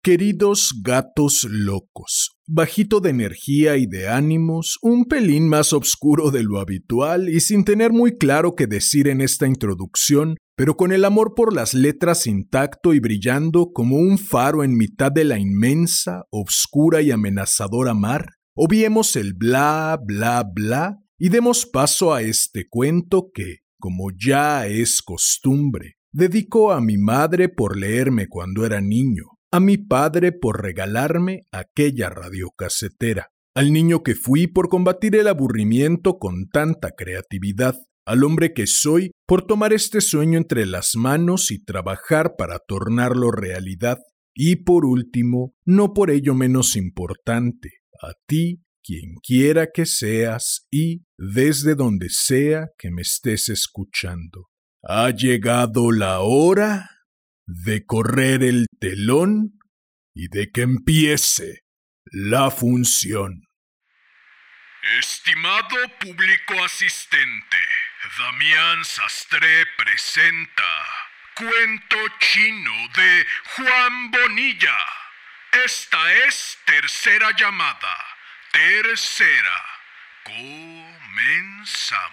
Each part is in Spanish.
Queridos gatos locos, bajito de energía y de ánimos, un pelín más oscuro de lo habitual y sin tener muy claro qué decir en esta introducción, pero con el amor por las letras intacto y brillando como un faro en mitad de la inmensa, obscura y amenazadora mar, obviemos el bla, bla, bla y demos paso a este cuento que, como ya es costumbre, dedico a mi madre por leerme cuando era niño a mi padre por regalarme aquella radiocasetera, al niño que fui por combatir el aburrimiento con tanta creatividad, al hombre que soy por tomar este sueño entre las manos y trabajar para tornarlo realidad, y por último, no por ello menos importante, a ti, quien quiera que seas y desde donde sea que me estés escuchando. Ha llegado la hora de correr el telón y de que empiece la función. Estimado público asistente, Damián Sastre presenta Cuento chino de Juan Bonilla. Esta es tercera llamada. Tercera. Comenzamos.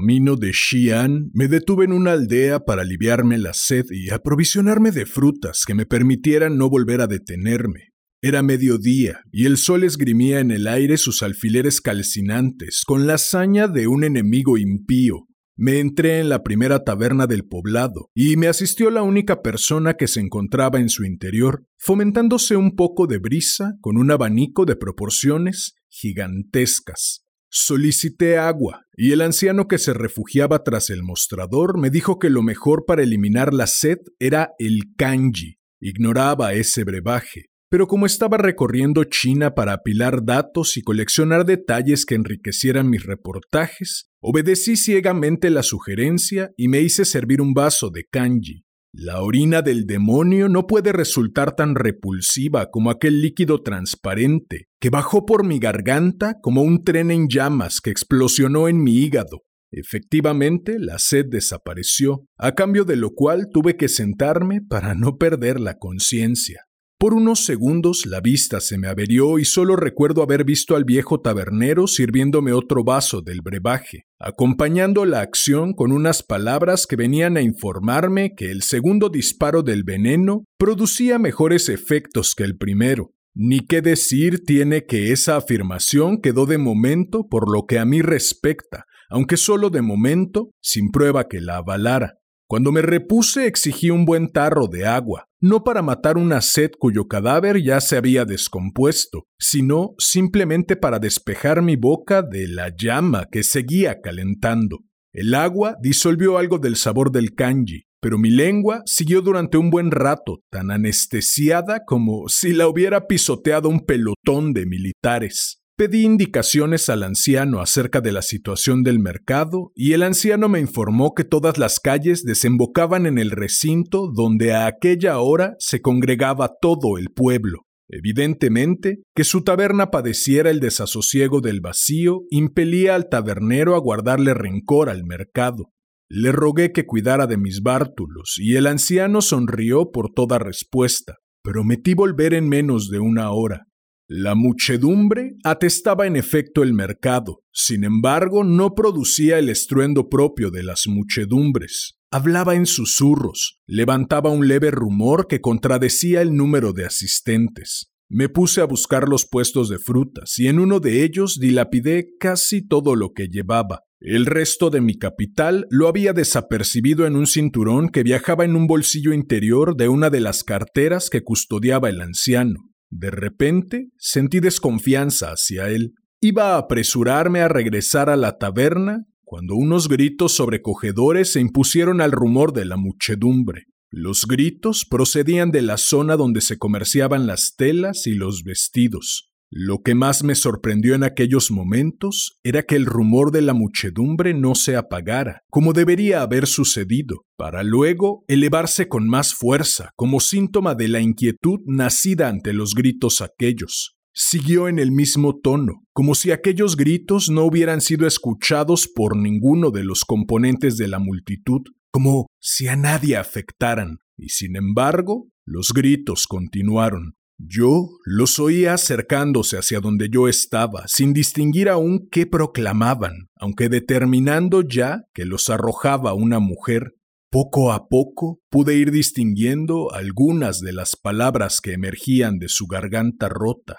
Camino de Xi'an, me detuve en una aldea para aliviarme la sed y aprovisionarme de frutas que me permitieran no volver a detenerme. Era mediodía y el sol esgrimía en el aire sus alfileres calcinantes con la hazaña de un enemigo impío. Me entré en la primera taberna del poblado y me asistió la única persona que se encontraba en su interior, fomentándose un poco de brisa con un abanico de proporciones gigantescas. Solicité agua, y el anciano que se refugiaba tras el mostrador me dijo que lo mejor para eliminar la sed era el kanji. Ignoraba ese brebaje, pero como estaba recorriendo China para apilar datos y coleccionar detalles que enriquecieran mis reportajes, obedecí ciegamente la sugerencia y me hice servir un vaso de kanji. La orina del demonio no puede resultar tan repulsiva como aquel líquido transparente que bajó por mi garganta como un tren en llamas que explosionó en mi hígado. Efectivamente, la sed desapareció, a cambio de lo cual tuve que sentarme para no perder la conciencia. Por unos segundos la vista se me averió y solo recuerdo haber visto al viejo tabernero sirviéndome otro vaso del brebaje, acompañando la acción con unas palabras que venían a informarme que el segundo disparo del veneno producía mejores efectos que el primero. Ni qué decir tiene que esa afirmación quedó de momento por lo que a mí respecta, aunque solo de momento, sin prueba que la avalara. Cuando me repuse exigí un buen tarro de agua, no para matar una sed cuyo cadáver ya se había descompuesto, sino simplemente para despejar mi boca de la llama que seguía calentando. El agua disolvió algo del sabor del kanji, pero mi lengua siguió durante un buen rato tan anestesiada como si la hubiera pisoteado un pelotón de militares. Pedí indicaciones al anciano acerca de la situación del mercado y el anciano me informó que todas las calles desembocaban en el recinto donde a aquella hora se congregaba todo el pueblo. Evidentemente, que su taberna padeciera el desasosiego del vacío impelía al tabernero a guardarle rencor al mercado. Le rogué que cuidara de mis bártulos y el anciano sonrió por toda respuesta. Prometí volver en menos de una hora. La muchedumbre atestaba en efecto el mercado, sin embargo no producía el estruendo propio de las muchedumbres. Hablaba en susurros, levantaba un leve rumor que contradecía el número de asistentes. Me puse a buscar los puestos de frutas y en uno de ellos dilapidé casi todo lo que llevaba. El resto de mi capital lo había desapercibido en un cinturón que viajaba en un bolsillo interior de una de las carteras que custodiaba el anciano. De repente sentí desconfianza hacia él. Iba a apresurarme a regresar a la taberna cuando unos gritos sobrecogedores se impusieron al rumor de la muchedumbre. Los gritos procedían de la zona donde se comerciaban las telas y los vestidos. Lo que más me sorprendió en aquellos momentos era que el rumor de la muchedumbre no se apagara, como debería haber sucedido, para luego elevarse con más fuerza, como síntoma de la inquietud nacida ante los gritos aquellos. Siguió en el mismo tono, como si aquellos gritos no hubieran sido escuchados por ninguno de los componentes de la multitud, como si a nadie afectaran, y sin embargo, los gritos continuaron. Yo los oía acercándose hacia donde yo estaba, sin distinguir aún qué proclamaban, aunque determinando ya que los arrojaba una mujer. Poco a poco pude ir distinguiendo algunas de las palabras que emergían de su garganta rota.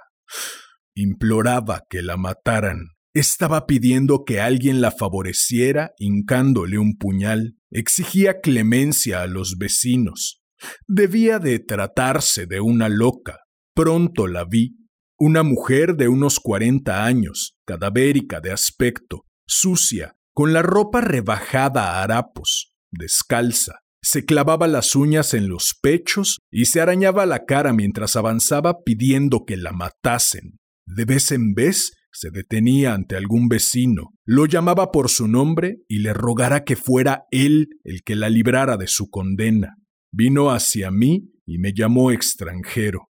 Imploraba que la mataran. Estaba pidiendo que alguien la favoreciera hincándole un puñal. Exigía clemencia a los vecinos. Debía de tratarse de una loca. Pronto la vi. Una mujer de unos cuarenta años, cadavérica de aspecto, sucia, con la ropa rebajada a harapos, descalza. Se clavaba las uñas en los pechos y se arañaba la cara mientras avanzaba pidiendo que la matasen. De vez en vez se detenía ante algún vecino, lo llamaba por su nombre y le rogara que fuera él el que la librara de su condena. Vino hacia mí y me llamó extranjero.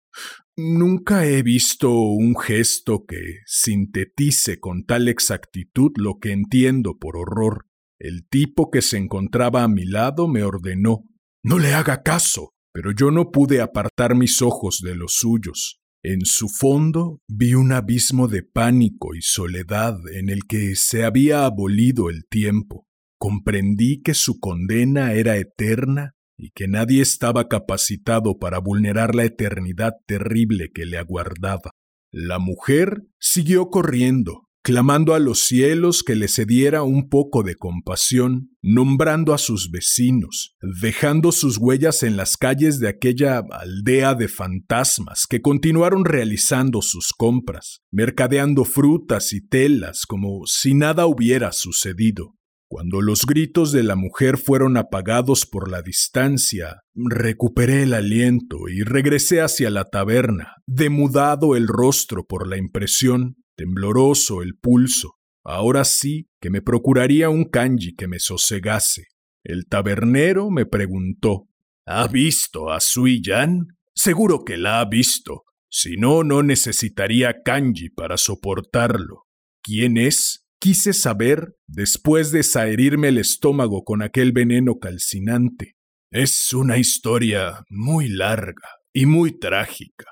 Nunca he visto un gesto que sintetice con tal exactitud lo que entiendo por horror. El tipo que se encontraba a mi lado me ordenó No le haga caso, pero yo no pude apartar mis ojos de los suyos. En su fondo vi un abismo de pánico y soledad en el que se había abolido el tiempo. Comprendí que su condena era eterna y que nadie estaba capacitado para vulnerar la eternidad terrible que le aguardaba. La mujer siguió corriendo, clamando a los cielos que le cediera un poco de compasión, nombrando a sus vecinos, dejando sus huellas en las calles de aquella aldea de fantasmas que continuaron realizando sus compras, mercadeando frutas y telas como si nada hubiera sucedido. Cuando los gritos de la mujer fueron apagados por la distancia, recuperé el aliento y regresé hacia la taberna, demudado el rostro por la impresión tembloroso el pulso. Ahora sí que me procuraría un kanji que me sosegase. El tabernero me preguntó ¿Ha visto a Sui Yan? Seguro que la ha visto. Si no, no necesitaría kanji para soportarlo. ¿Quién es? Quise saber después de saherirme el estómago con aquel veneno calcinante. Es una historia muy larga y muy trágica.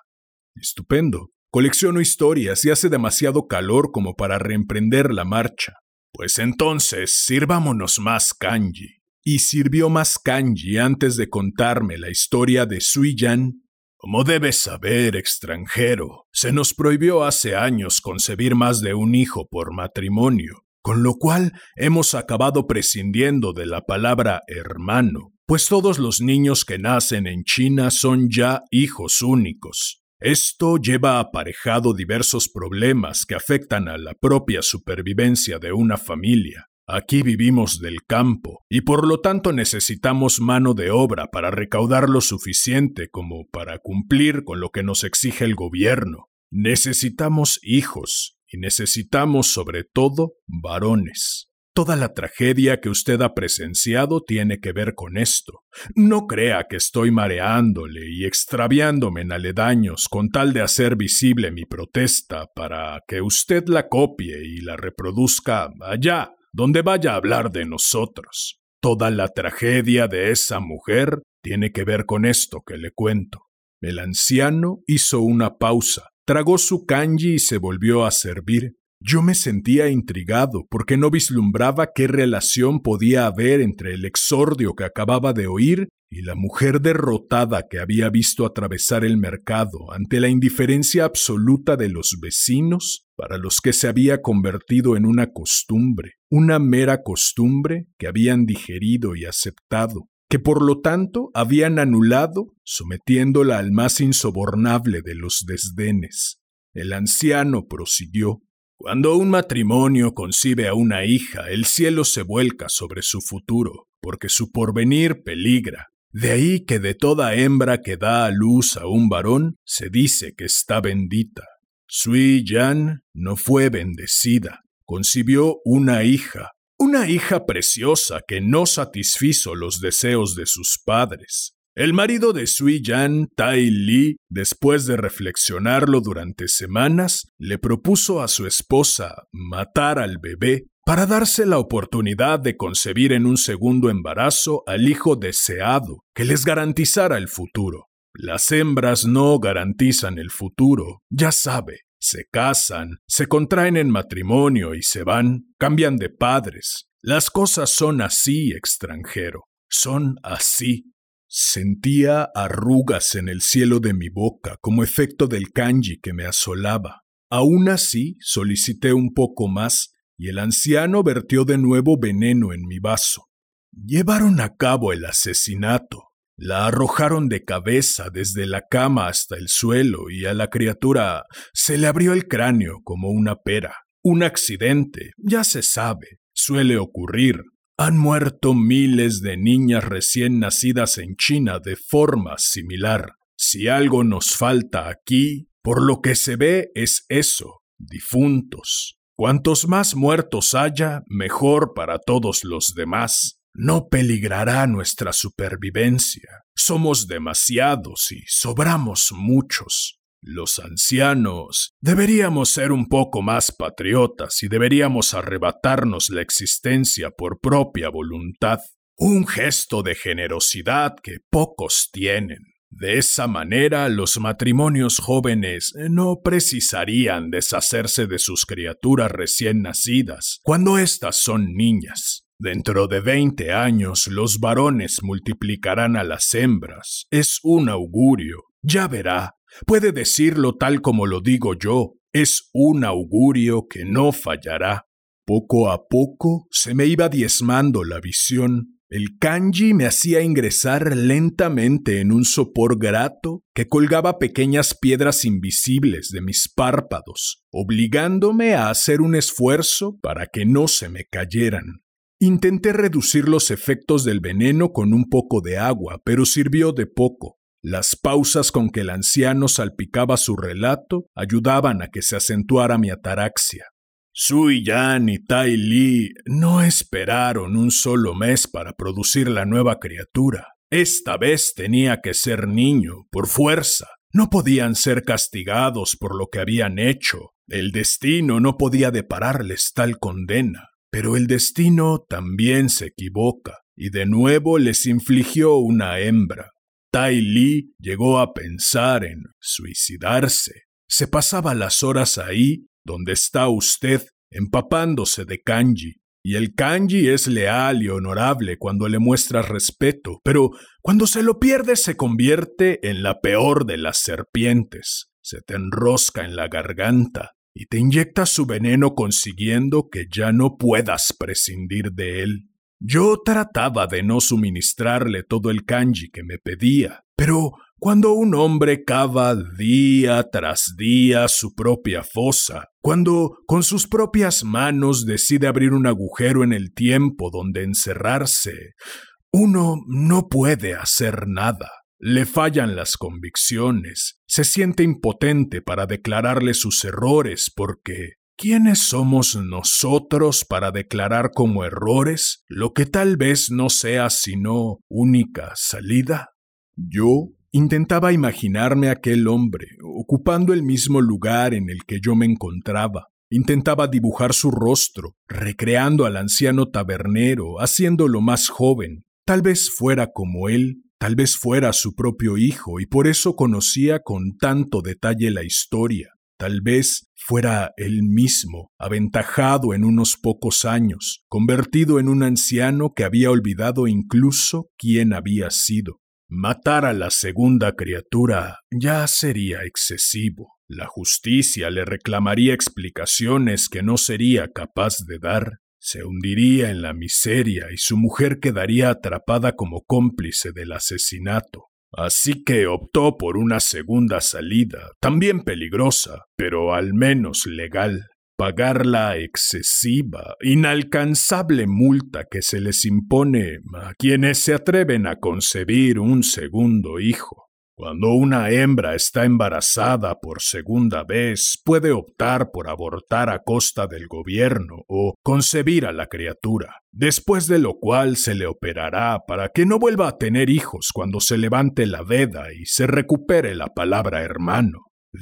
Estupendo. Colecciono historias y hace demasiado calor como para reemprender la marcha. Pues entonces, sirvámonos más kanji. Y sirvió más kanji antes de contarme la historia de Suiyan. Como debes saber, extranjero, se nos prohibió hace años concebir más de un hijo por matrimonio, con lo cual hemos acabado prescindiendo de la palabra hermano, pues todos los niños que nacen en China son ya hijos únicos. Esto lleva aparejado diversos problemas que afectan a la propia supervivencia de una familia. Aquí vivimos del campo y por lo tanto necesitamos mano de obra para recaudar lo suficiente como para cumplir con lo que nos exige el gobierno. Necesitamos hijos y necesitamos sobre todo varones. Toda la tragedia que usted ha presenciado tiene que ver con esto. No crea que estoy mareándole y extraviándome en aledaños con tal de hacer visible mi protesta para que usted la copie y la reproduzca allá, donde vaya a hablar de nosotros. Toda la tragedia de esa mujer tiene que ver con esto que le cuento. El anciano hizo una pausa, tragó su kanji y se volvió a servir. Yo me sentía intrigado porque no vislumbraba qué relación podía haber entre el exordio que acababa de oír y la mujer derrotada que había visto atravesar el mercado ante la indiferencia absoluta de los vecinos para los que se había convertido en una costumbre, una mera costumbre que habían digerido y aceptado, que por lo tanto habían anulado, sometiéndola al más insobornable de los desdenes. El anciano prosiguió Cuando un matrimonio concibe a una hija, el cielo se vuelca sobre su futuro, porque su porvenir peligra. De ahí que de toda hembra que da a luz a un varón, se dice que está bendita. Sui Yan no fue bendecida, concibió una hija, una hija preciosa que no satisfizo los deseos de sus padres. El marido de Sui Yan, Tai Li, después de reflexionarlo durante semanas, le propuso a su esposa matar al bebé para darse la oportunidad de concebir en un segundo embarazo al hijo deseado que les garantizara el futuro. Las hembras no garantizan el futuro, ya sabe, se casan, se contraen en matrimonio y se van, cambian de padres. Las cosas son así, extranjero, son así. Sentía arrugas en el cielo de mi boca como efecto del kanji que me asolaba. Aún así, solicité un poco más y el anciano vertió de nuevo veneno en mi vaso. Llevaron a cabo el asesinato. La arrojaron de cabeza desde la cama hasta el suelo y a la criatura se le abrió el cráneo como una pera. Un accidente, ya se sabe, suele ocurrir. Han muerto miles de niñas recién nacidas en China de forma similar. Si algo nos falta aquí, por lo que se ve es eso, difuntos. Cuantos más muertos haya, mejor para todos los demás. No peligrará nuestra supervivencia. Somos demasiados y sobramos muchos. Los ancianos deberíamos ser un poco más patriotas y deberíamos arrebatarnos la existencia por propia voluntad, un gesto de generosidad que pocos tienen. De esa manera los matrimonios jóvenes no precisarían deshacerse de sus criaturas recién nacidas cuando éstas son niñas. Dentro de veinte años los varones multiplicarán a las hembras. Es un augurio. Ya verá, Puede decirlo tal como lo digo yo, es un augurio que no fallará. Poco a poco se me iba diezmando la visión. El kanji me hacía ingresar lentamente en un sopor grato que colgaba pequeñas piedras invisibles de mis párpados, obligándome a hacer un esfuerzo para que no se me cayeran. Intenté reducir los efectos del veneno con un poco de agua, pero sirvió de poco. Las pausas con que el anciano salpicaba su relato ayudaban a que se acentuara mi ataraxia. Sui Yan y Tai Li no esperaron un solo mes para producir la nueva criatura. Esta vez tenía que ser niño, por fuerza. No podían ser castigados por lo que habían hecho. El destino no podía depararles tal condena. Pero el destino también se equivoca, y de nuevo les infligió una hembra. Tai Li llegó a pensar en suicidarse. Se pasaba las horas ahí, donde está usted, empapándose de kanji. Y el kanji es leal y honorable cuando le muestras respeto, pero cuando se lo pierde se convierte en la peor de las serpientes. Se te enrosca en la garganta y te inyecta su veneno consiguiendo que ya no puedas prescindir de él. Yo trataba de no suministrarle todo el kanji que me pedía, pero cuando un hombre cava día tras día su propia fosa, cuando con sus propias manos decide abrir un agujero en el tiempo donde encerrarse, uno no puede hacer nada. Le fallan las convicciones, se siente impotente para declararle sus errores porque ¿Quiénes somos nosotros para declarar como errores lo que tal vez no sea sino única salida? Yo intentaba imaginarme aquel hombre ocupando el mismo lugar en el que yo me encontraba. Intentaba dibujar su rostro, recreando al anciano tabernero, haciéndolo más joven. Tal vez fuera como él, tal vez fuera su propio hijo, y por eso conocía con tanto detalle la historia. Tal vez fuera él mismo, aventajado en unos pocos años, convertido en un anciano que había olvidado incluso quién había sido. Matar a la segunda criatura ya sería excesivo. La justicia le reclamaría explicaciones que no sería capaz de dar. Se hundiría en la miseria y su mujer quedaría atrapada como cómplice del asesinato. Así que optó por una segunda salida, también peligrosa, pero al menos legal. pagar la excesiva, inalcanzable multa que se les impone a quienes se atreven a concebir un segundo hijo. Cuando una hembra está embarazada por segunda vez, puede optar por abortar a costa del gobierno o concebir a la criatura, después de lo cual se le operará para que no vuelva a tener hijos cuando se levante la veda y se recupere la palabra hermano.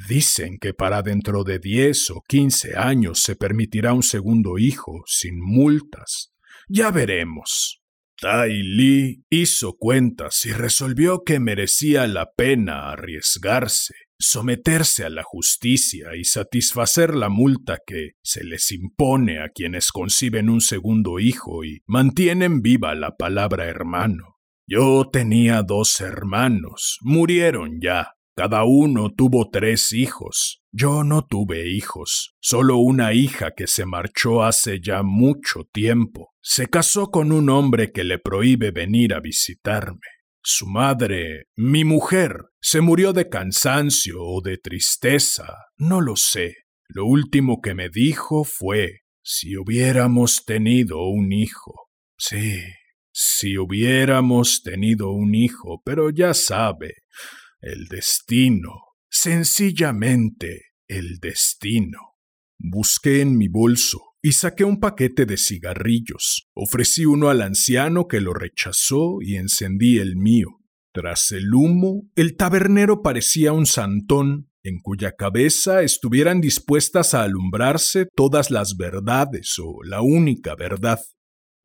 Dicen que para dentro de diez o quince años se permitirá un segundo hijo sin multas. Ya veremos. Tai Li hizo cuentas y resolvió que merecía la pena arriesgarse, someterse a la justicia y satisfacer la multa que se les impone a quienes conciben un segundo hijo y mantienen viva la palabra hermano. Yo tenía dos hermanos, murieron ya, cada uno tuvo tres hijos. Yo no tuve hijos, solo una hija que se marchó hace ya mucho tiempo. Se casó con un hombre que le prohíbe venir a visitarme. Su madre, mi mujer, se murió de cansancio o de tristeza, no lo sé. Lo último que me dijo fue, si hubiéramos tenido un hijo. Sí, si hubiéramos tenido un hijo, pero ya sabe, el destino, sencillamente el destino. Busqué en mi bolso y saqué un paquete de cigarrillos. Ofrecí uno al anciano que lo rechazó y encendí el mío. Tras el humo, el tabernero parecía un santón en cuya cabeza estuvieran dispuestas a alumbrarse todas las verdades o la única verdad.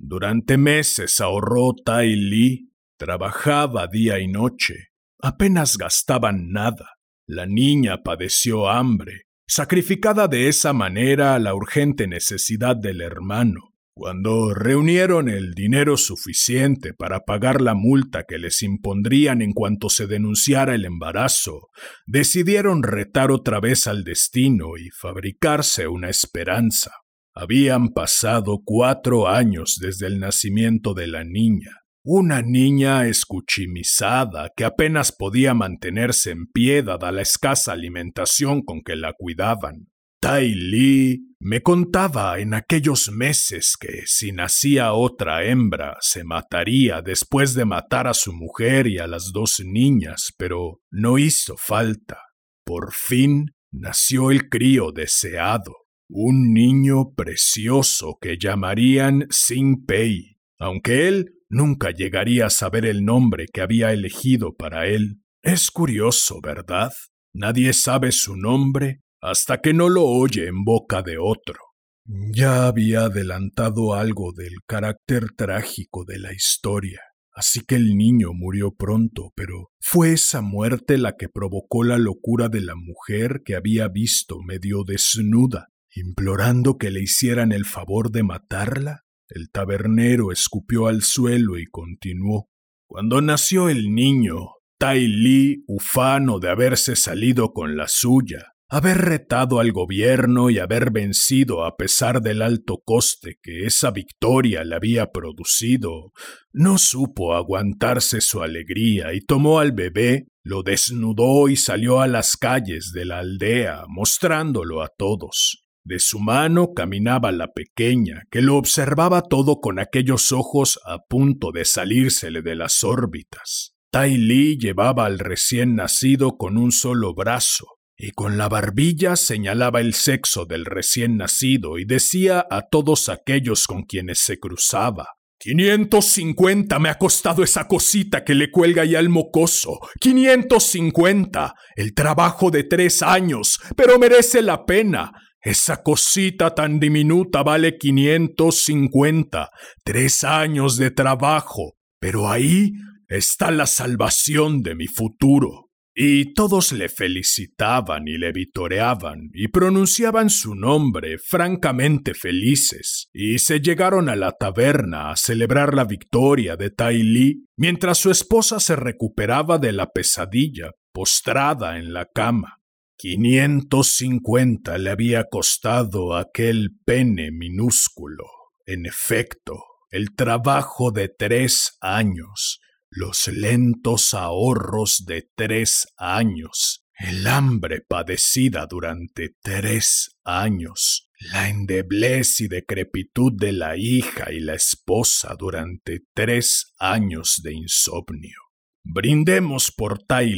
Durante meses ahorró Tai Li, trabajaba día y noche, apenas gastaban nada. La niña padeció hambre, sacrificada de esa manera a la urgente necesidad del hermano. Cuando reunieron el dinero suficiente para pagar la multa que les impondrían en cuanto se denunciara el embarazo, decidieron retar otra vez al destino y fabricarse una esperanza. Habían pasado cuatro años desde el nacimiento de la niña, una niña escuchimizada que apenas podía mantenerse en pie dada la escasa alimentación con que la cuidaban. Tai Li me contaba en aquellos meses que si nacía otra hembra se mataría después de matar a su mujer y a las dos niñas, pero no hizo falta. Por fin nació el crío deseado, un niño precioso que llamarían Xin Pei, aunque él Nunca llegaría a saber el nombre que había elegido para él. Es curioso, ¿verdad? Nadie sabe su nombre hasta que no lo oye en boca de otro. Ya había adelantado algo del carácter trágico de la historia, así que el niño murió pronto, pero fue esa muerte la que provocó la locura de la mujer que había visto medio desnuda, implorando que le hicieran el favor de matarla. El tabernero escupió al suelo y continuó. Cuando nació el niño, Tai Li, ufano de haberse salido con la suya, haber retado al gobierno y haber vencido a pesar del alto coste que esa victoria le había producido, no supo aguantarse su alegría y tomó al bebé, lo desnudó y salió a las calles de la aldea, mostrándolo a todos. De su mano caminaba la pequeña, que lo observaba todo con aquellos ojos a punto de salírsele de las órbitas. Tai Li llevaba al recién nacido con un solo brazo, y con la barbilla señalaba el sexo del recién nacido y decía a todos aquellos con quienes se cruzaba Quinientos cincuenta me ha costado esa cosita que le cuelga ya al mocoso. Quinientos cincuenta. El trabajo de tres años, pero merece la pena. Esa cosita tan diminuta vale 550, tres años de trabajo, pero ahí está la salvación de mi futuro. Y todos le felicitaban y le vitoreaban y pronunciaban su nombre francamente felices, y se llegaron a la taberna a celebrar la victoria de Tai Li mientras su esposa se recuperaba de la pesadilla, postrada en la cama. Quinientos cincuenta le había costado aquel pene minúsculo. En efecto, el trabajo de tres años, los lentos ahorros de tres años, el hambre padecida durante tres años, la endeblez y decrepitud de la hija y la esposa durante tres años de insomnio. Brindemos por Tai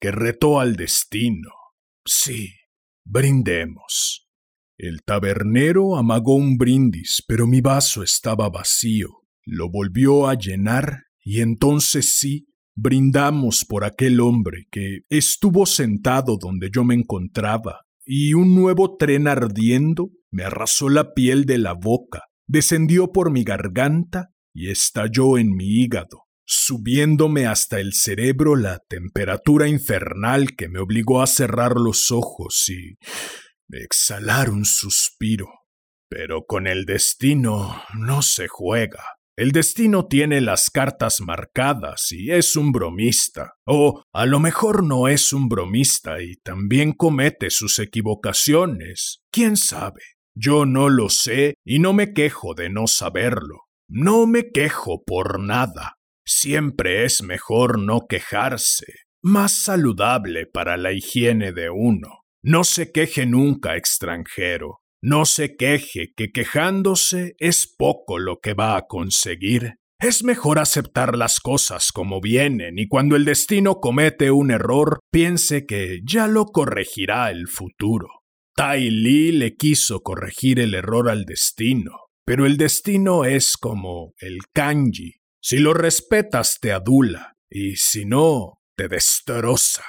que retó al destino. Sí, brindemos. El tabernero amagó un brindis, pero mi vaso estaba vacío. Lo volvió a llenar y entonces sí, brindamos por aquel hombre que estuvo sentado donde yo me encontraba, y un nuevo tren ardiendo me arrasó la piel de la boca, descendió por mi garganta y estalló en mi hígado, subiéndome hasta el cerebro la temperatura infernal que me obligó a cerrar los ojos y exhalar un suspiro. Pero con el destino no se juega. El destino tiene las cartas marcadas y es un bromista. O a lo mejor no es un bromista y también comete sus equivocaciones. ¿Quién sabe? Yo no lo sé y no me quejo de no saberlo. No me quejo por nada. Siempre es mejor no quejarse. Más saludable para la higiene de uno. No se queje nunca, extranjero. No se queje que quejándose es poco lo que va a conseguir. Es mejor aceptar las cosas como vienen y cuando el destino comete un error, piense que ya lo corregirá el futuro. Tai Li le quiso corregir el error al destino, pero el destino es como el kanji. Si lo respetas te adula y si no, te destroza.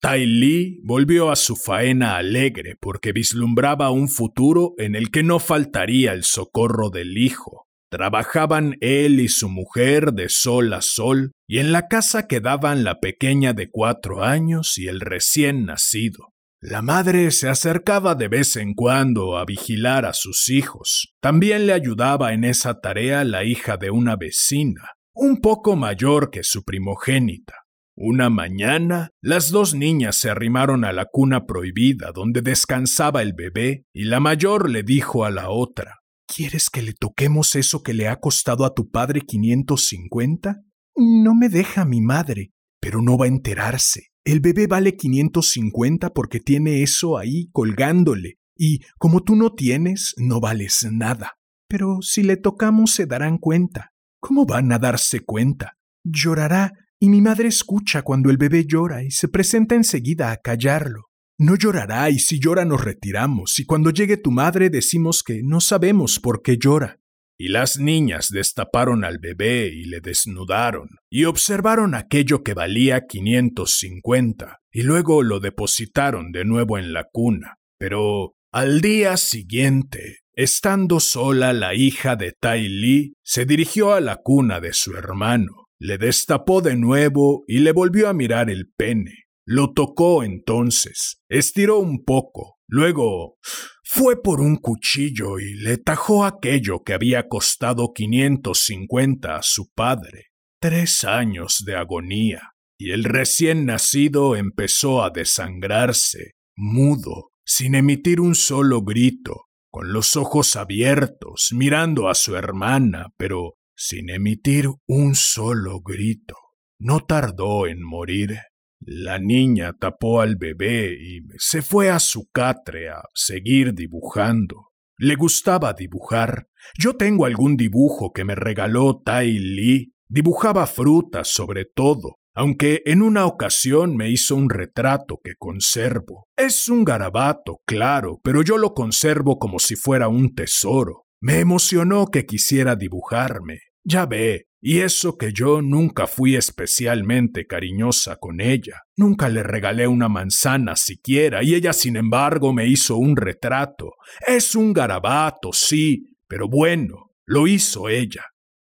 Tai Li volvió a su faena alegre porque vislumbraba un futuro en el que no faltaría el socorro del hijo. Trabajaban él y su mujer de sol a sol, y en la casa quedaban la pequeña de cuatro años y el recién nacido. La madre se acercaba de vez en cuando a vigilar a sus hijos. También le ayudaba en esa tarea la hija de una vecina, un poco mayor que su primogénita. Una mañana, las dos niñas se arrimaron a la cuna prohibida donde descansaba el bebé y la mayor le dijo a la otra, ¿Quieres que le toquemos eso que le ha costado a tu padre 550? No me deja mi madre, pero no va a enterarse. El bebé vale 550 porque tiene eso ahí colgándole, y como tú no tienes, no vales nada. Pero si le tocamos se darán cuenta. ¿Cómo van a darse cuenta? Llorará y mi madre escucha cuando el bebé llora y se presenta enseguida a callarlo. No llorará y si llora nos retiramos y cuando llegue tu madre decimos que no sabemos por qué llora. Y las niñas destaparon al bebé y le desnudaron y observaron aquello que valía 550 y luego lo depositaron de nuevo en la cuna. Pero al día siguiente, estando sola la hija de Tai Li, se dirigió a la cuna de su hermano le destapó de nuevo y le volvió a mirar el pene. Lo tocó entonces, estiró un poco, luego fue por un cuchillo y le tajó aquello que había costado 550 a su padre. Tres años de agonía, y el recién nacido empezó a desangrarse, mudo, sin emitir un solo grito, con los ojos abiertos, mirando a su hermana, pero sin emitir un solo grito. No tardó en morir. La niña tapó al bebé y se fue a su catre a seguir dibujando. Le gustaba dibujar. Yo tengo algún dibujo que me regaló Tai Li. Dibujaba frutas sobre todo, aunque en una ocasión me hizo un retrato que conservo. Es un garabato, claro, pero yo lo conservo como si fuera un tesoro. Me emocionó que quisiera dibujarme. Ya ve, y eso que yo nunca fui especialmente cariñosa con ella. Nunca le regalé una manzana siquiera, y ella sin embargo me hizo un retrato. Es un garabato, sí, pero bueno, lo hizo ella.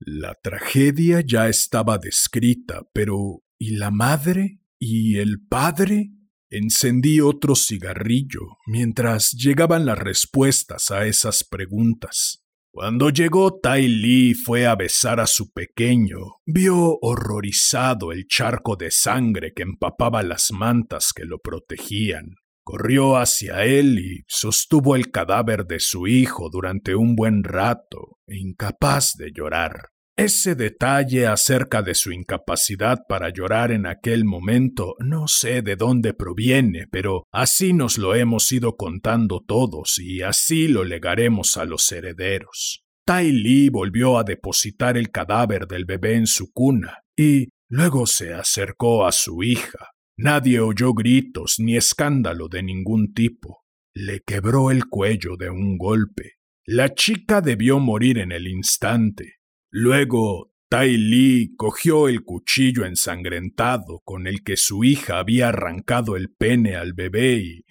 La tragedia ya estaba descrita, pero ¿y la madre? ¿Y el padre? Encendí otro cigarrillo mientras llegaban las respuestas a esas preguntas. Cuando llegó Tai Li fue a besar a su pequeño, vio horrorizado el charco de sangre que empapaba las mantas que lo protegían. Corrió hacia él y sostuvo el cadáver de su hijo durante un buen rato, incapaz de llorar. Ese detalle acerca de su incapacidad para llorar en aquel momento no sé de dónde proviene, pero así nos lo hemos ido contando todos y así lo legaremos a los herederos. Tai Li volvió a depositar el cadáver del bebé en su cuna y luego se acercó a su hija. Nadie oyó gritos ni escándalo de ningún tipo. Le quebró el cuello de un golpe. La chica debió morir en el instante. Luego, Tai Li cogió el cuchillo ensangrentado con el que su hija había arrancado el pene al bebé y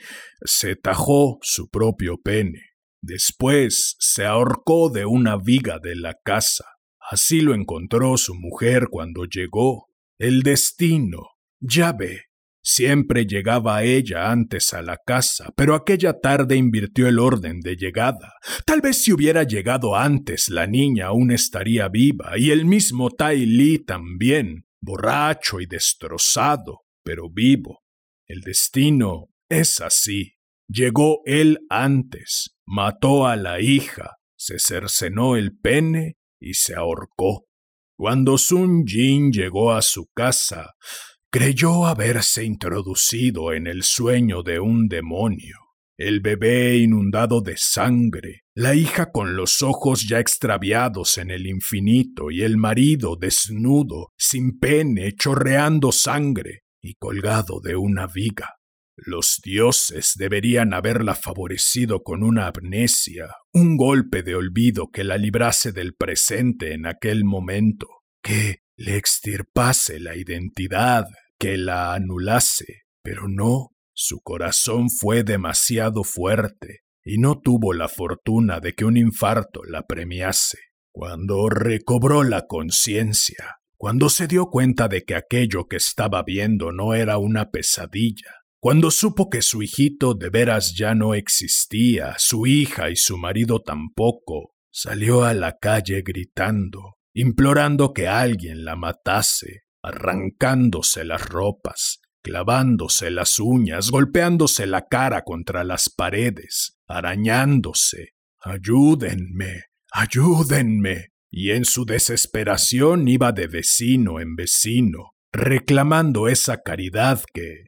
se tajó su propio pene. Después se ahorcó de una viga de la casa. Así lo encontró su mujer cuando llegó. El destino, ya ve, siempre llegaba ella antes a la casa, pero aquella tarde invirtió el orden de llegada. Tal vez si hubiera llegado antes, la niña aún estaría viva, y el mismo Tai Li también, borracho y destrozado, pero vivo. El destino es así. Llegó él antes, mató a la hija, se cercenó el pene y se ahorcó. Cuando Sun Jin llegó a su casa, creyó haberse introducido en el sueño de un demonio. El bebé inundado de sangre, la hija con los ojos ya extraviados en el infinito y el marido desnudo, sin pene, chorreando sangre y colgado de una viga. Los dioses deberían haberla favorecido con una amnesia, un golpe de olvido que la librase del presente en aquel momento, que le extirpase la identidad, que la anulase, pero no, su corazón fue demasiado fuerte y no tuvo la fortuna de que un infarto la premiase. Cuando recobró la conciencia, cuando se dio cuenta de que aquello que estaba viendo no era una pesadilla, cuando supo que su hijito de veras ya no existía, su hija y su marido tampoco, salió a la calle gritando, implorando que alguien la matase, arrancándose las ropas, clavándose las uñas, golpeándose la cara contra las paredes, arañándose. Ayúdenme, ayúdenme. Y en su desesperación iba de vecino en vecino, reclamando esa caridad que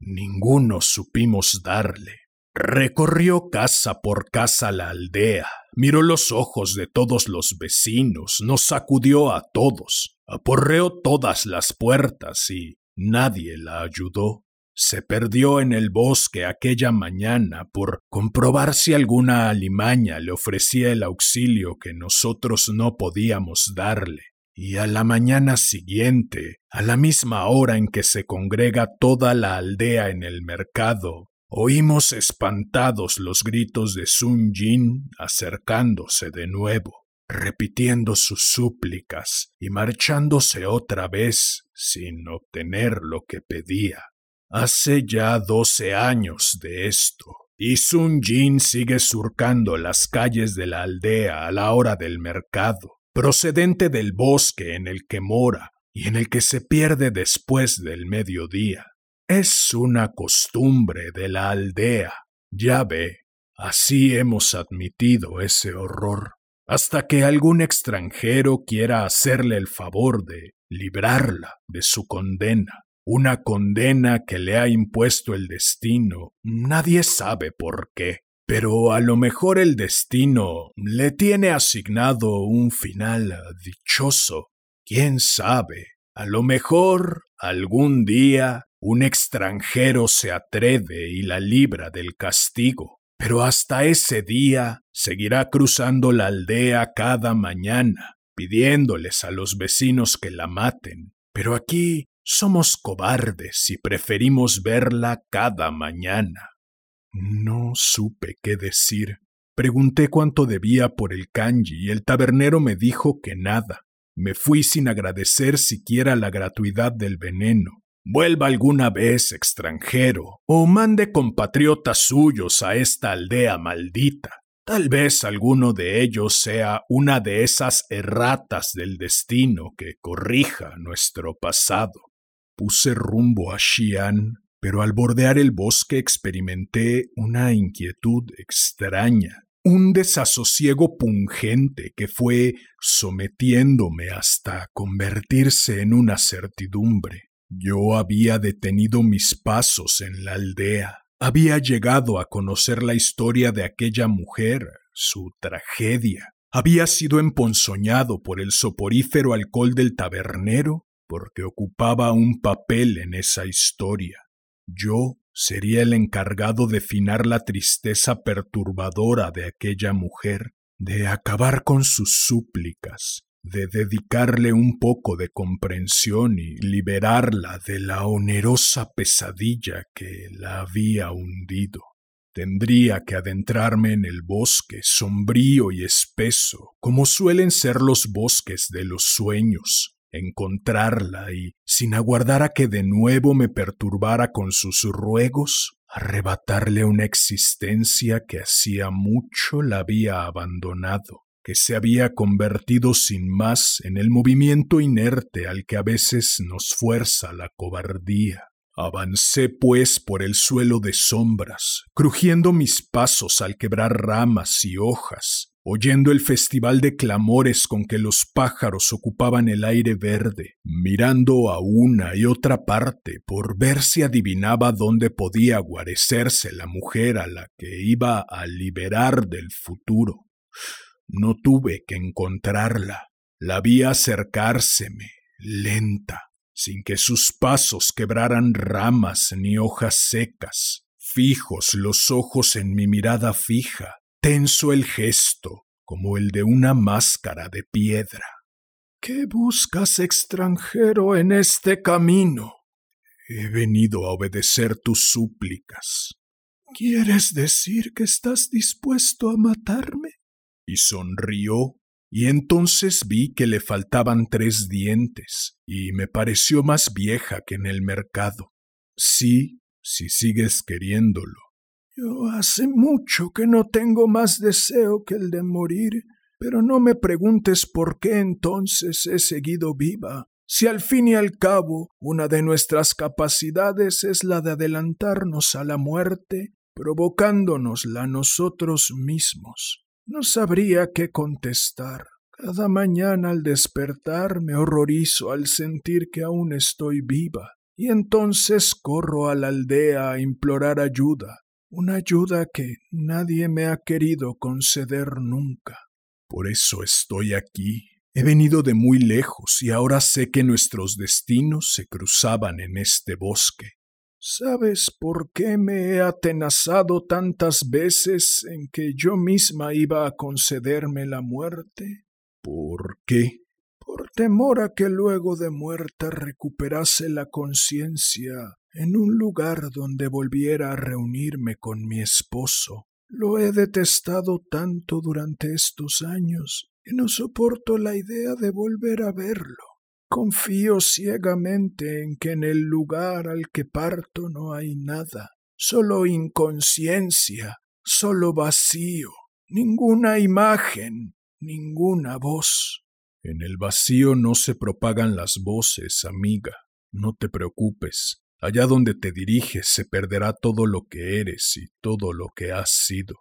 Ninguno supimos darle. Recorrió casa por casa la aldea, miró los ojos de todos los vecinos, nos sacudió a todos, aporreó todas las puertas y nadie la ayudó. Se perdió en el bosque aquella mañana por comprobar si alguna alimaña le ofrecía el auxilio que nosotros no podíamos darle y a la mañana siguiente, a la misma hora en que se congrega toda la aldea en el mercado, oímos espantados los gritos de Sun Jin acercándose de nuevo, repitiendo sus súplicas y marchándose otra vez sin obtener lo que pedía. Hace ya doce años de esto, y Sun Jin sigue surcando las calles de la aldea a la hora del mercado, procedente del bosque en el que mora y en el que se pierde después del mediodía. Es una costumbre de la aldea. Ya ve, así hemos admitido ese horror, hasta que algún extranjero quiera hacerle el favor de librarla de su condena, una condena que le ha impuesto el destino, nadie sabe por qué. Pero a lo mejor el destino le tiene asignado un final dichoso. ¿Quién sabe? A lo mejor algún día un extranjero se atreve y la libra del castigo. Pero hasta ese día seguirá cruzando la aldea cada mañana, pidiéndoles a los vecinos que la maten. Pero aquí somos cobardes y preferimos verla cada mañana. No supe qué decir. Pregunté cuánto debía por el kanji y el tabernero me dijo que nada. Me fui sin agradecer siquiera la gratuidad del veneno. Vuelva alguna vez extranjero o mande compatriotas suyos a esta aldea maldita. Tal vez alguno de ellos sea una de esas erratas del destino que corrija nuestro pasado. Puse rumbo a Xi'an pero al bordear el bosque experimenté una inquietud extraña, un desasosiego pungente que fue sometiéndome hasta convertirse en una certidumbre. Yo había detenido mis pasos en la aldea, había llegado a conocer la historia de aquella mujer, su tragedia, había sido emponzoñado por el soporífero alcohol del tabernero porque ocupaba un papel en esa historia. Yo sería el encargado de finar la tristeza perturbadora de aquella mujer, de acabar con sus súplicas, de dedicarle un poco de comprensión y liberarla de la onerosa pesadilla que la había hundido. Tendría que adentrarme en el bosque sombrío y espeso, como suelen ser los bosques de los sueños, encontrarla y, sin aguardar a que de nuevo me perturbara con sus ruegos, arrebatarle una existencia que hacía mucho la había abandonado, que se había convertido sin más en el movimiento inerte al que a veces nos fuerza la cobardía. Avancé pues por el suelo de sombras, crujiendo mis pasos al quebrar ramas y hojas, oyendo el festival de clamores con que los pájaros ocupaban el aire verde, mirando a una y otra parte por ver si adivinaba dónde podía guarecerse la mujer a la que iba a liberar del futuro. No tuve que encontrarla, la vi acercárseme, lenta, sin que sus pasos quebraran ramas ni hojas secas, fijos los ojos en mi mirada fija, tenso el gesto, como el de una máscara de piedra. ¿Qué buscas, extranjero, en este camino? He venido a obedecer tus súplicas. ¿Quieres decir que estás dispuesto a matarme? Y sonrió, y entonces vi que le faltaban tres dientes, y me pareció más vieja que en el mercado. Sí, si sigues queriéndolo. Yo hace mucho que no tengo más deseo que el de morir, pero no me preguntes por qué entonces he seguido viva, si al fin y al cabo una de nuestras capacidades es la de adelantarnos a la muerte, provocándonosla nosotros mismos. No sabría qué contestar. Cada mañana al despertar me horrorizo al sentir que aún estoy viva, y entonces corro a la aldea a implorar ayuda, una ayuda que nadie me ha querido conceder nunca. Por eso estoy aquí. He venido de muy lejos y ahora sé que nuestros destinos se cruzaban en este bosque. ¿Sabes por qué me he atenazado tantas veces en que yo misma iba a concederme la muerte? ¿Por qué? Por temor a que luego de muerta recuperase la conciencia en un lugar donde volviera a reunirme con mi esposo. Lo he detestado tanto durante estos años que no soporto la idea de volver a verlo. Confío ciegamente en que en el lugar al que parto no hay nada, solo inconsciencia, solo vacío, ninguna imagen, ninguna voz. En el vacío no se propagan las voces, amiga. No te preocupes. Allá donde te diriges se perderá todo lo que eres y todo lo que has sido.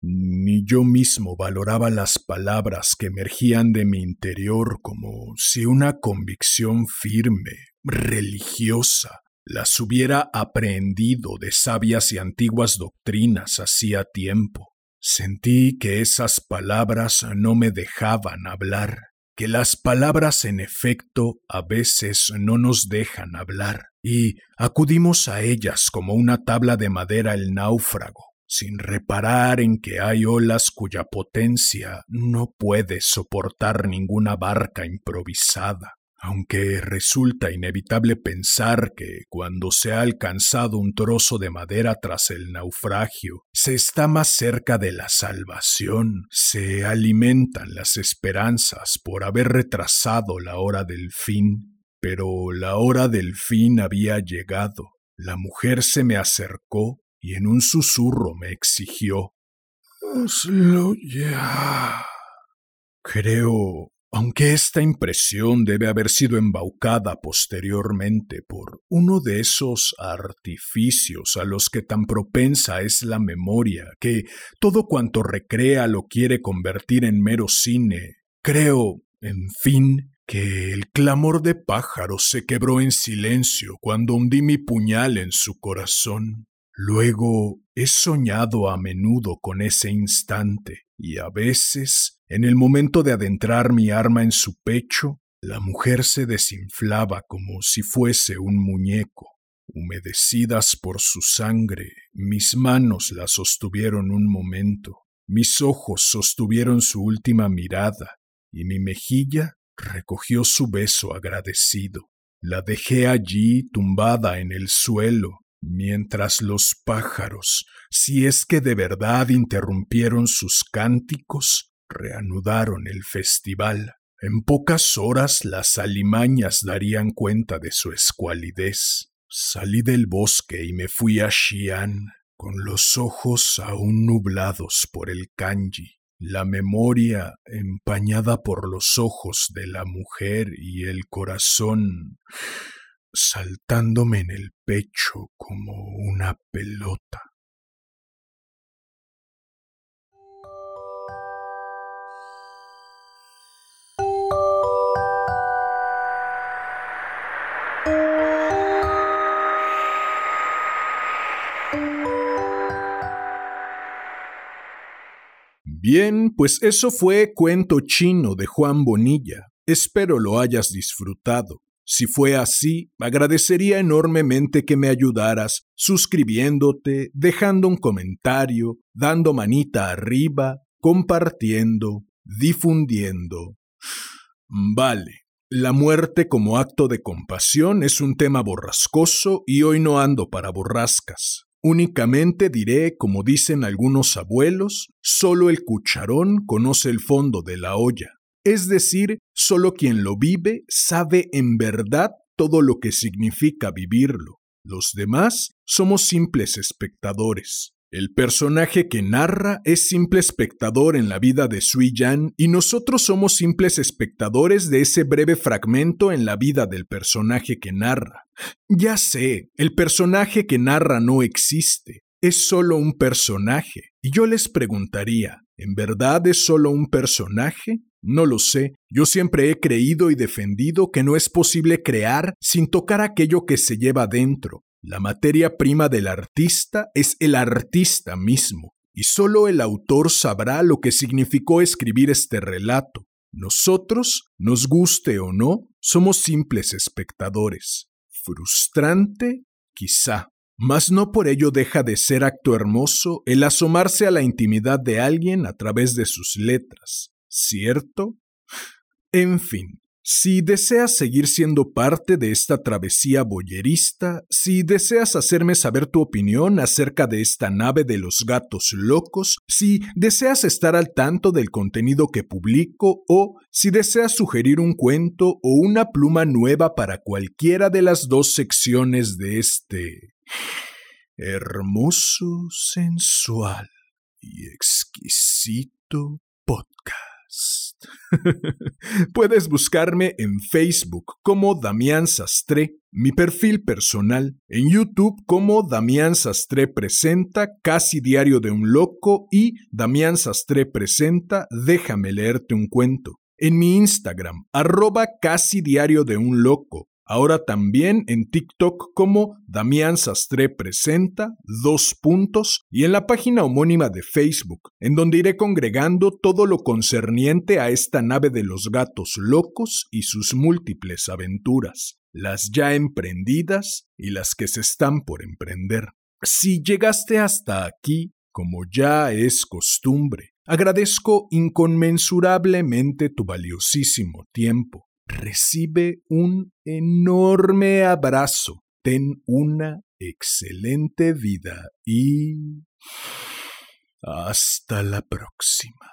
Ni yo mismo valoraba las palabras que emergían de mi interior como si una convicción firme, religiosa, las hubiera aprehendido de sabias y antiguas doctrinas hacía tiempo. Sentí que esas palabras no me dejaban hablar, que las palabras en efecto a veces no nos dejan hablar, y acudimos a ellas como una tabla de madera el náufrago, sin reparar en que hay olas cuya potencia no puede soportar ninguna barca improvisada, aunque resulta inevitable pensar que cuando se ha alcanzado un trozo de madera tras el naufragio, se está más cerca de la salvación, se alimentan las esperanzas por haber retrasado la hora del fin. Pero la hora del fin había llegado. La mujer se me acercó y en un susurro me exigió Hazlo ya. Creo aunque esta impresión debe haber sido embaucada posteriormente por uno de esos artificios a los que tan propensa es la memoria, que todo cuanto recrea lo quiere convertir en mero cine, creo, en fin, que el clamor de pájaros se quebró en silencio cuando hundí mi puñal en su corazón. Luego he soñado a menudo con ese instante, y a veces en el momento de adentrar mi arma en su pecho, la mujer se desinflaba como si fuese un muñeco. Humedecidas por su sangre, mis manos la sostuvieron un momento, mis ojos sostuvieron su última mirada, y mi mejilla recogió su beso agradecido. La dejé allí tumbada en el suelo, mientras los pájaros, si es que de verdad interrumpieron sus cánticos, reanudaron el festival. En pocas horas las alimañas darían cuenta de su escualidez. Salí del bosque y me fui a Xi'an, con los ojos aún nublados por el kanji, la memoria empañada por los ojos de la mujer y el corazón saltándome en el pecho como una pelota. Bien, pues eso fue Cuento Chino de Juan Bonilla. Espero lo hayas disfrutado. Si fue así, agradecería enormemente que me ayudaras suscribiéndote, dejando un comentario, dando manita arriba, compartiendo, difundiendo. Vale, la muerte como acto de compasión es un tema borrascoso y hoy no ando para borrascas. Únicamente diré, como dicen algunos abuelos, solo el cucharón conoce el fondo de la olla. Es decir, solo quien lo vive sabe en verdad todo lo que significa vivirlo. Los demás somos simples espectadores. El personaje que narra es simple espectador en la vida de Sui Yan y nosotros somos simples espectadores de ese breve fragmento en la vida del personaje que narra. Ya sé, el personaje que narra no existe, es solo un personaje. Y yo les preguntaría, ¿en verdad es solo un personaje? No lo sé, yo siempre he creído y defendido que no es posible crear sin tocar aquello que se lleva dentro, la materia prima del artista es el artista mismo, y solo el autor sabrá lo que significó escribir este relato. Nosotros, nos guste o no, somos simples espectadores. Frustrante, quizá, mas no por ello deja de ser acto hermoso el asomarse a la intimidad de alguien a través de sus letras, ¿cierto? En fin, si deseas seguir siendo parte de esta travesía boyerista, si deseas hacerme saber tu opinión acerca de esta nave de los gatos locos, si deseas estar al tanto del contenido que publico o si deseas sugerir un cuento o una pluma nueva para cualquiera de las dos secciones de este hermoso, sensual y exquisito. Puedes buscarme en Facebook como Damián Sastre, mi perfil personal, en YouTube como Damián Sastre Presenta Casi Diario de un Loco y Damián Sastre Presenta Déjame leerte un cuento. En mi Instagram, arroba Casi Diario de un Loco, Ahora también en TikTok como Damián Sastre Presenta, dos puntos, y en la página homónima de Facebook, en donde iré congregando todo lo concerniente a esta nave de los gatos locos y sus múltiples aventuras, las ya emprendidas y las que se están por emprender. Si llegaste hasta aquí, como ya es costumbre, agradezco inconmensurablemente tu valiosísimo tiempo recibe un enorme abrazo. Ten una excelente vida y hasta la próxima.